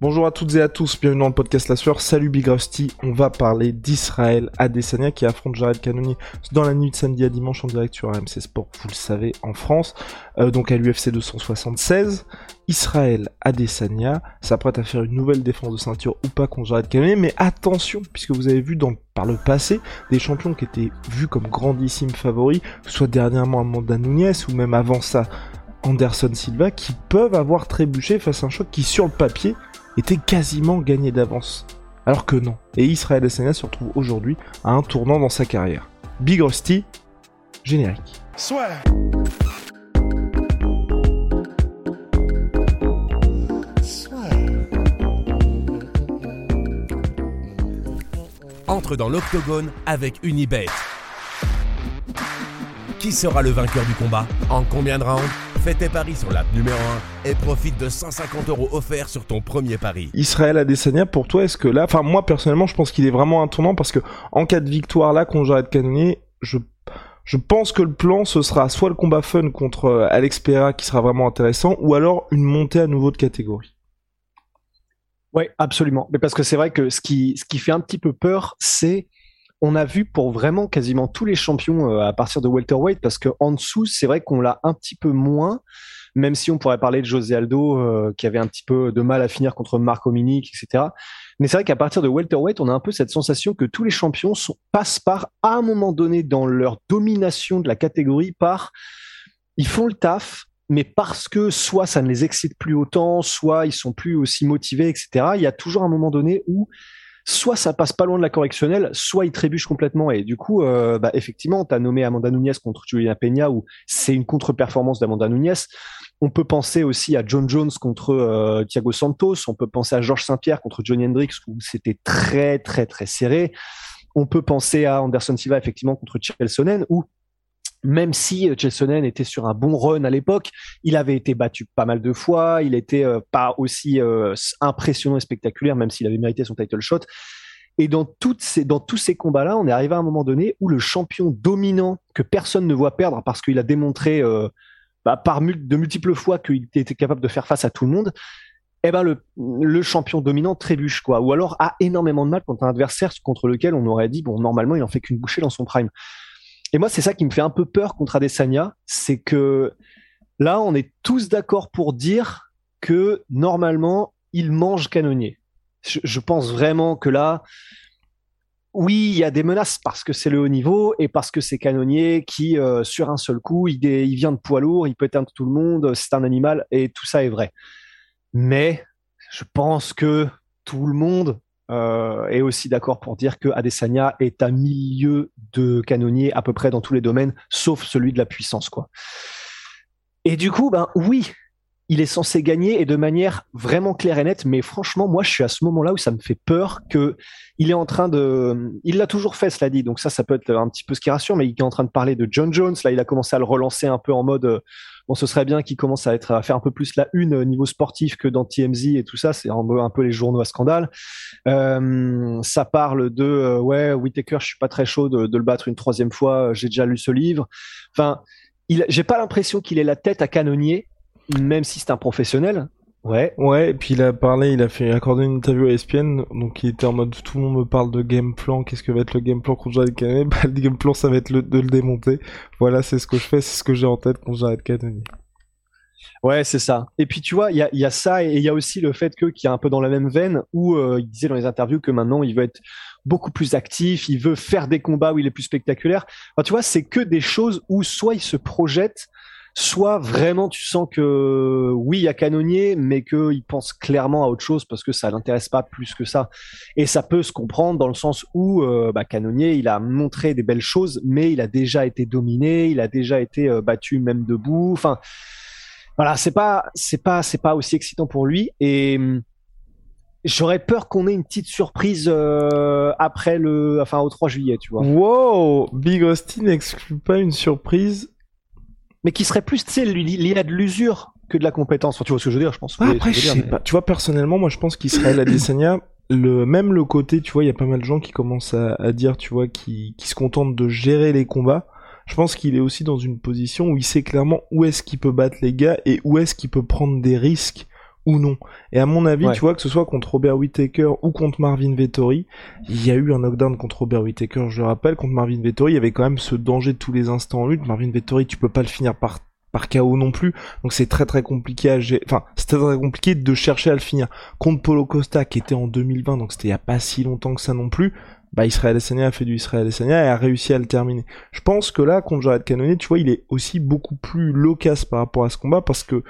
Bonjour à toutes et à tous, bienvenue dans le podcast La Sueur. Salut Big Rusty, on va parler d'Israël Adesanya qui affronte Jared Cannonier dans la nuit de samedi à dimanche en direct sur RMC Sport, vous le savez, en France, euh, donc à l'UFC 276. Israël Adesanya s'apprête à faire une nouvelle défense de ceinture ou pas contre Jared Cannonier, mais attention, puisque vous avez vu par le passé des champions qui étaient vus comme grandissimes favoris, soit dernièrement Amanda Nunes ou même avant ça Anderson Silva, qui peuvent avoir trébuché face à un choc qui sur le papier était quasiment gagné d'avance. Alors que non. Et Israël Adesanya se retrouve aujourd'hui à un tournant dans sa carrière. Big Rusty, générique. Entre dans l'octogone avec Unibet. Qui sera le vainqueur du combat? En combien de rounds? Fais tes paris sur l'app numéro 1 et profite de 150 euros offerts sur ton premier pari. Israël Adesanya, pour toi, est-ce que là, enfin moi personnellement, je pense qu'il est vraiment un tournant parce que en cas de victoire là contre Jared Cannonier, je je pense que le plan ce sera soit le combat fun contre euh, Alex Pereira qui sera vraiment intéressant, ou alors une montée à nouveau de catégorie. Oui, absolument. Mais parce que c'est vrai que ce qui, ce qui fait un petit peu peur, c'est on a vu pour vraiment quasiment tous les champions euh, à partir de welterweight, parce que en dessous, c'est vrai qu'on l'a un petit peu moins, même si on pourrait parler de José Aldo, euh, qui avait un petit peu de mal à finir contre Marco Minic, etc. Mais c'est vrai qu'à partir de welterweight, on a un peu cette sensation que tous les champions passent par, à un moment donné, dans leur domination de la catégorie, par ils font le taf, mais parce que soit ça ne les excite plus autant, soit ils sont plus aussi motivés, etc. Il y a toujours un moment donné où soit ça passe pas loin de la correctionnelle, soit ils trébuchent complètement. Et du coup, euh, bah, effectivement, tu as nommé Amanda Nunes contre Juliana Peña, où c'est une contre-performance d'Amanda Nunes. On peut penser aussi à John Jones contre euh, Thiago Santos. On peut penser à Georges Saint-Pierre contre Johnny Hendricks, où c'était très, très, très serré. On peut penser à Anderson Silva, effectivement, contre Chelsonen, où même si Chelsonen était sur un bon run à l'époque, il avait été battu pas mal de fois, il était euh, pas aussi euh, impressionnant et spectaculaire, même s'il avait mérité son title shot. Et dans, tous ces combats-là, on est arrivé à un moment donné où le champion dominant que personne ne voit perdre parce qu'il a démontré euh, bah, par de multiples fois qu'il était capable de faire face à tout le monde, eh ben le, champion dominant trébuche quoi, ou alors a énormément de mal contre un adversaire contre lequel on aurait dit bon normalement il en fait qu'une bouchée dans son prime. Et moi, c'est ça qui me fait un peu peur contre Adesanya, c'est que là, on est tous d'accord pour dire que normalement, il mange canonnier. Je, pense vraiment que là, oui, il y a des menaces parce que c'est le haut niveau et parce que c'est canonnier qui, euh, sur un seul coup, il, il, vient de poids lourd, il peut éteindre tout le monde, c'est un animal et tout ça est vrai. Mais je pense que tout le monde euh, est aussi d'accord pour dire que Adesanya est à milieu de canonnier à peu près dans tous les domaines, sauf celui de la puissance, quoi. Et du coup, ben oui, il est censé gagner et de manière vraiment claire et nette. Mais franchement, moi, je suis à ce moment-là où ça me fait peur que il est en train de, il l'a toujours fait, cela dit. Donc ça, ça peut être un petit peu ce qui rassure. Mais il est en train de parler de John Jones. Là, il a commencé à le relancer un peu en mode, bon, ce serait bien qu'il commence à être à faire un peu plus la une niveau sportif que dans TMZ et tout ça. C'est un peu, les journaux à scandale. Euh, ça parle de, euh, ouais, Whitaker, je suis pas très chaud de, le battre une troisième fois. J'ai déjà lu ce livre. Enfin, j'ai pas l'impression qu'il ait la tête à canonnier même si c'est un professionnel. Ouais. Ouais, et puis il a parlé, il a fait accorder une interview à ESPN, donc il était en mode tout le monde me parle de game plan, qu'est-ce que va être le game plan contre Jared Cannonier Bah le game plan ça va être le, de le démonter. Voilà, c'est ce que je fais, c'est ce que j'ai en tête contre Jared Cannonier. Ouais, c'est ça. Et puis tu vois, il y a, y a, ça et il y a aussi le fait que qui est un peu dans la même veine où euh, il disait dans les interviews que maintenant il veut être beaucoup plus actif, il veut faire des combats où il est plus spectaculaire. Enfin, tu vois, c'est que des choses où soit il se projette soit vraiment tu sens que oui, il y a canonnier, mais qu'il pense clairement à autre chose parce que ça l'intéresse pas plus que ça. Et ça peut se comprendre dans le sens où euh, bah, canonnier, il a montré des belles choses, mais il a déjà été dominé, il a déjà été euh, battu même debout. Enfin, voilà, c'est pas, c'est pas, c'est pas aussi excitant pour lui. Et hum, J'aurais peur qu'on ait une petite surprise euh, après le, enfin au 3 juillet, tu vois. Wow, Big Rusty n'exclut pas une surprise, mais qui serait plus, tu sais, lié à de l'usure que de la compétence. tu vois ce que je veux dire, je pense. après, je, sais pas. Tu vois, personnellement, moi, je pense qu'Israël Adesanya, le même le côté, tu vois, il y a pas mal de gens qui commencent à, à dire, tu vois, qui, qui se contentent de gérer les combats. Je pense qu'il est aussi dans une position où il sait clairement où est-ce qu'il peut battre les gars et où est-ce qu'il peut prendre des risques ou non. Et à mon avis, tu vois, que ce soit contre Robert Whittaker ou contre Marvin Vettori, il y a eu un knockdown contre Robert Whittaker, je le rappelle, contre Marvin Vettori, il y avait quand même ce danger de tous les instants en lutte. Marvin Vettori, tu peux pas le finir par par KO non plus. Donc c'est très très compliqué à enfin, c'était très compliqué de chercher à le finir. Contre Polo Costa qui était en 2020, donc c'était il y a pas si longtemps que ça non plus. Bah Israël Adesanya a fait du Israël Adesanya et a réussi à le terminer. Je pense que là contre Jared Cannonier, tu vois, il est aussi beaucoup plus loquace par rapport à ce combat parce que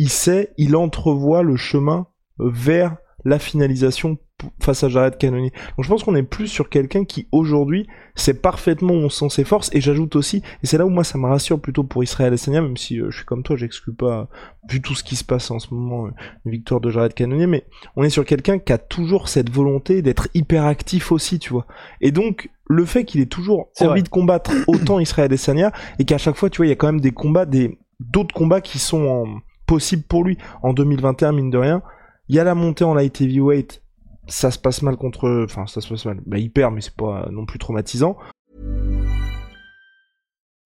il sait, il entrevoit le chemin vers la finalisation face à Jared Cannonier. Donc je pense qu'on est plus sur quelqu'un qui aujourd'hui sait parfaitement où on sent ses forces. Et j'ajoute aussi et c'est là où moi ça me rassure plutôt pour Israël Adesanya même si euh, je suis comme toi j'exclus pas vu tout ce qui se passe en ce moment euh, une victoire de Jared Cannonier mais on est sur quelqu'un qui a toujours cette volonté d'être hyper actif aussi tu vois. Et donc le fait qu'il ait toujours envie de combattre autant Israël Adesanya et qu'à chaque fois tu vois il y a quand même des combats des d'autres combats qui sont en possible pour lui en 2021, mine de rien. Il y a la montée en light heavyweight. Ça se passe mal contre, enfin, ça se passe mal. Bah, il perd, mais c'est pas non plus traumatisant.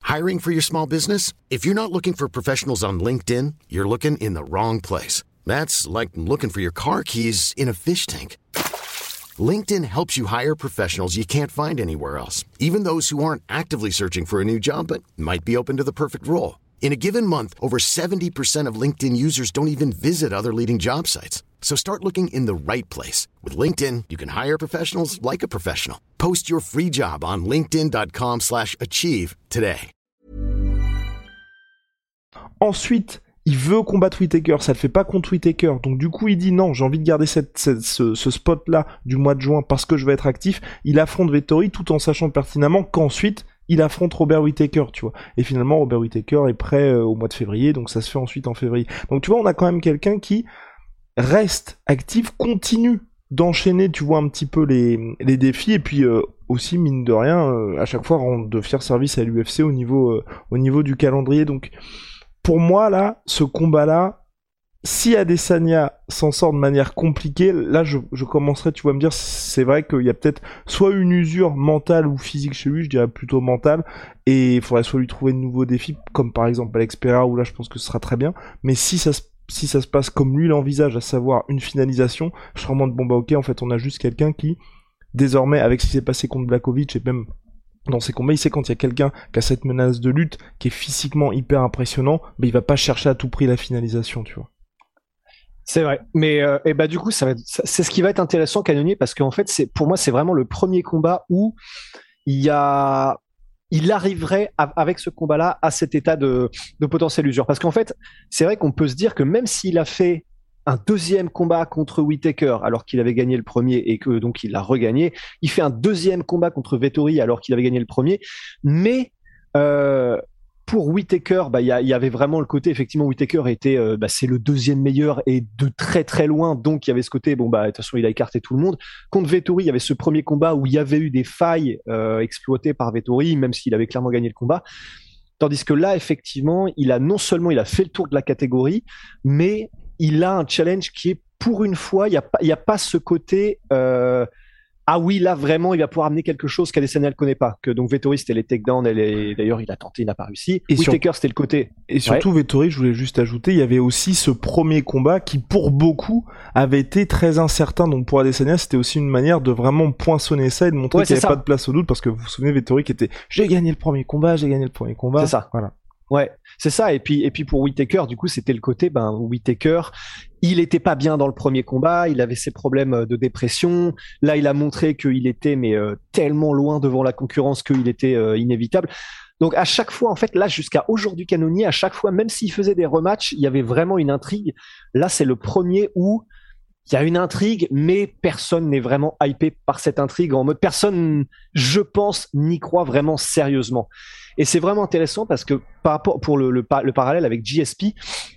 Hiring for your small business? If you're not looking for professionals on LinkedIn, you're looking in the wrong place. That's like looking for your car keys in a fish tank. LinkedIn helps you hire professionals you can't find anywhere else, even those who aren't actively searching for a new job but might be open to the perfect role. In a given month, over 70% of LinkedIn users don't even visit other leading job sites. So start looking in the right place. With LinkedIn, you can hire professionals like a professional. Post your free job on linkedin.com slash achieve today. Ensuite, il veut combattre Whitaker, ça le fait pas contre Whitaker. Donc du coup, il dit non, j'ai envie de garder cette, cette, ce, ce spot-là du mois de juin parce que je vais être actif. Il affronte Vettori tout en sachant pertinemment qu'ensuite, il affronte Robert Whittaker, tu vois. Et finalement, Robert Whittaker est prêt euh, au mois de février, donc ça se fait ensuite en février. Donc tu vois, on a quand même quelqu'un qui reste actif, continue d'enchaîner, tu vois, un petit peu les, les défis, et puis euh, aussi, mine de rien, euh, à chaque fois rendre de fiers services à l'UFC au niveau, au niveau du calendrier. Donc pour moi, là, ce combat-là, si Adesanya s'en sort de manière compliquée, là je, je commencerai, tu vas me dire, c'est vrai qu'il y a peut-être soit une usure mentale ou physique chez lui, je dirais plutôt mentale, et il faudrait soit lui trouver de nouveaux défis, comme par exemple Alex Pereira, où là je pense que ce sera très bien, mais si ça se si ça se passe comme lui l'envisage, à savoir une finalisation, je de bon bah ok, en fait on a juste quelqu'un qui, désormais, avec ce qui s'est passé contre Blakovic et même dans ses combats, il sait quand il y a quelqu'un qui a cette menace de lutte, qui est physiquement hyper impressionnant, mais il va pas chercher à tout prix la finalisation, tu vois. C'est vrai, mais euh, et bah du coup ça c'est ce qui va être intéressant Canonier parce qu'en fait c'est pour moi c'est vraiment le premier combat où il y a il arriverait avec ce combat-là à cet état de, de potentielle usure. Parce qu'en fait c'est vrai qu'on peut se dire que même s'il a fait un deuxième combat contre Whitaker alors qu'il avait gagné le premier et que donc il l'a regagné, il fait un deuxième combat contre Vettori alors qu'il avait gagné le premier, mais euh, pour Whitaker, bah, il y, avait vraiment le côté, effectivement, Whitaker était, euh, bah, c'est le deuxième meilleur et de très très loin, donc il y avait ce côté, bon, bah, de toute façon, il a écarté tout le monde. Contre Vettori, il y avait ce premier combat où il y avait eu des failles euh, exploitées par Vettori, même s'il avait clairement gagné le combat. Tandis que là, effectivement, il a non seulement il a fait le tour de la catégorie, mais il a un challenge qui est, pour une fois, il n'y a, pas, a pas ce côté, euh, ah oui, là vraiment, il va pouvoir amener quelque chose qu'Adesanya ne connaît pas. Que donc Vettori c'était les takedowns, et d'ailleurs il a tenté, il n'a pas réussi. Et Whitaker c'était le côté. Et surtout Vettori, je voulais juste ajouter, il y avait aussi ce premier combat qui pour beaucoup avait été très incertain. Donc pour Adesanya c'était aussi une manière de vraiment poinçonner ça et de montrer qu'il n'y avait pas de place au doute parce que vous vous souvenez Vettori qui était j'ai gagné le premier combat, j'ai gagné le premier combat. C'est ça. Voilà. Ouais, c'est ça. Et puis, et puis pour Whitaker, du coup, c'était le côté, ben, Whitaker, il était pas bien dans le premier combat, il avait ses problèmes euh, de dépression. Là, il a montré qu'il était, mais euh, tellement loin devant la concurrence qu'il était euh, inévitable. Donc à chaque fois, en fait, là jusqu'à aujourd'hui canonier, à chaque fois, même s'il faisait des rematchs, il y avait vraiment une intrigue. Là, c'est le premier où il y a une intrigue, mais personne n'est vraiment hypé par cette intrigue. En mode personne, je pense, n'y croit vraiment sérieusement. Et c'est vraiment intéressant parce que par rapport pour le, le, parallèle avec GSP,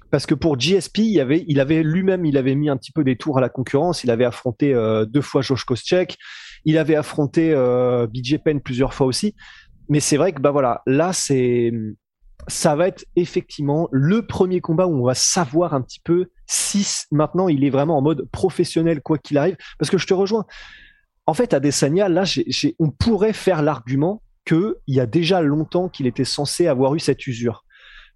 parce que pour GSP, il, avait, lui-même, il avait mis un petit peu des tours à la concurrence. Il avait affronté euh, deux fois Josh Koscheck, il avait affronté euh, BJ Penn plusieurs fois aussi. Mais c'est vrai que bah voilà, là c'est ça va être effectivement le premier combat où on va savoir un petit peu si maintenant il est vraiment en mode professionnel quoi qu'il arrive. Parce que je te rejoins. En fait, à Desania, là, on pourrait faire l'argument qu'il y a déjà longtemps qu'il était censé avoir eu cette usure.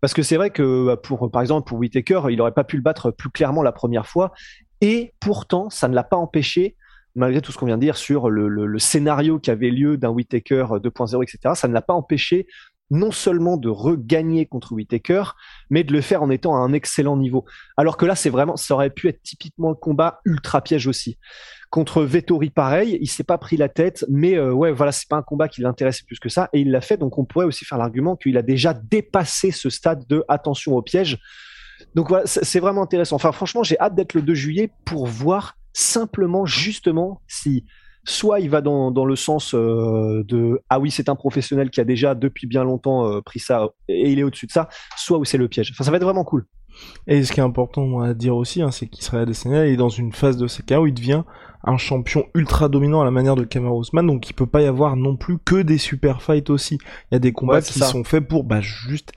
Parce que c'est vrai que bah, par exemple, pour Whitaker, il n'aurait pas pu le battre plus clairement la première fois. Et pourtant, ça ne l'a pas empêché malgré tout ce qu'on vient de dire sur le, le, scénario qui avait lieu d'un Whitaker 2.0, etc., ça ne l'a pas empêché non seulement de regagner contre Whitaker, mais de le faire en étant à un excellent niveau. Alors que là, c'est vraiment, ça aurait pu être typiquement le combat ultra piège aussi. Contre Vettori, pareil, il s'est pas pris la tête, mais euh, ouais, voilà, c'est pas un combat qui l'intéressait plus que ça, et il l'a fait. Donc, on pourrait aussi faire l'argument qu'il a déjà dépassé ce stade de attention au piège. Donc voilà, c'est vraiment intéressant. Enfin, franchement, j'ai hâte d'être le 2 juillet pour voir simplement justement si soit il va dans, dans le sens euh, de ah oui c'est un professionnel qui a déjà depuis bien longtemps euh, pris ça et il est au-dessus de ça, soit où c'est le piège. Enfin ça va être vraiment cool. Et ce qui est important à dire aussi, hein, c'est qu'Israël Adesanya est dans une phase de ses où il devient un champion ultra dominant à la manière de Kamaru Usman, donc il peut pas y avoir non plus que des super fights aussi. Il y a des combats qui sont faits pour bah, juste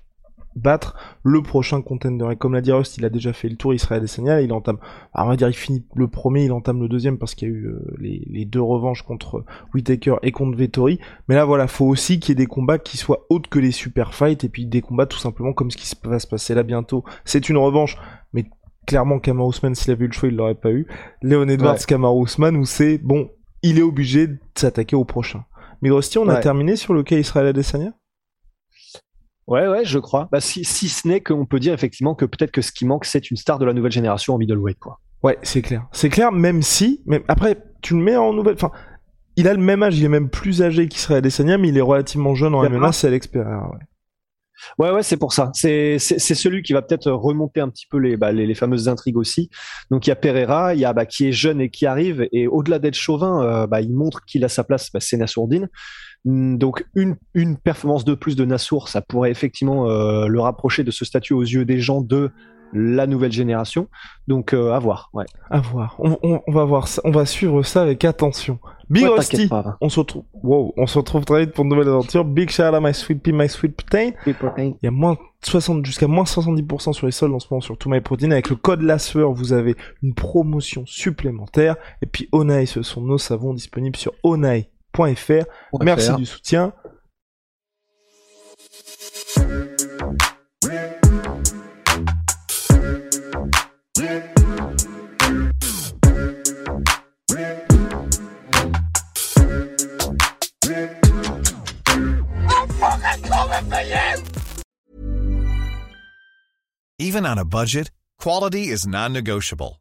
battre le prochain contender. Et comme l'a dit Rust, il a déjà fait le tour Israël Adesanya, il entame, on va dire, il finit le premier, il entame le deuxième parce qu'il y a eu euh, les, deux revanches contre Whitaker et contre Vettori. Mais là, voilà, faut aussi qu'il y ait des combats qui soient autres que les super fights et puis des combats tout simplement comme ce qui va se passer là bientôt. C'est une revanche, mais clairement, Kamar Ousmane, s'il avait eu le choix, il l'aurait pas eu. Léon Edwards, ouais. Kamar Ousmane, où c'est, bon, il est obligé de s'attaquer au prochain. Mais Rusty, on a terminé sur le cas Israël Adesanya Ouais, ouais, je crois. Bah, si, si ce n'est qu'on peut dire effectivement que peut-être que ce qui manque, c'est une star de la nouvelle génération en middleweight, quoi. Ouais, c'est clair. C'est clair, même si, même après, tu le mets en nouvelle, enfin, il a le même âge, il est même plus âgé qu'il serait Adesanya, mais il est relativement jeune en MMA, c'est l'expérience, ouais. Ouais, ouais, c'est pour ça. C'est celui qui va peut-être remonter un petit peu les, bah, les, les, fameuses intrigues aussi. Donc il y a Pereira, il y a bah, qui est jeune et qui arrive, et au-delà d'être chauvin, euh, bah, il montre qu'il a sa place. Bah, c'est Nassourdine. Donc une, une performance de plus de Nassour, ça pourrait effectivement euh, le rapprocher de ce statut aux yeux des gens de la nouvelle génération. Donc euh, à voir, ouais. À voir. On, on, on, va voir ça, on va suivre ça avec attention. Big ouais, Rusty, on se retrouve. Wow, on se retrouve très vite pour une nouvelle aventure. Big shout out my sweet pea, my sweet protein. Il y a moins 60 jusqu'à moins 70% sur les soldes en ce moment sur tout my protein. Avec le code la vous avez une promotion supplémentaire. Et puis Onai, ce sont nos savons disponibles sur onai Merci du soutien. Even on a budget, quality is non-negotiable.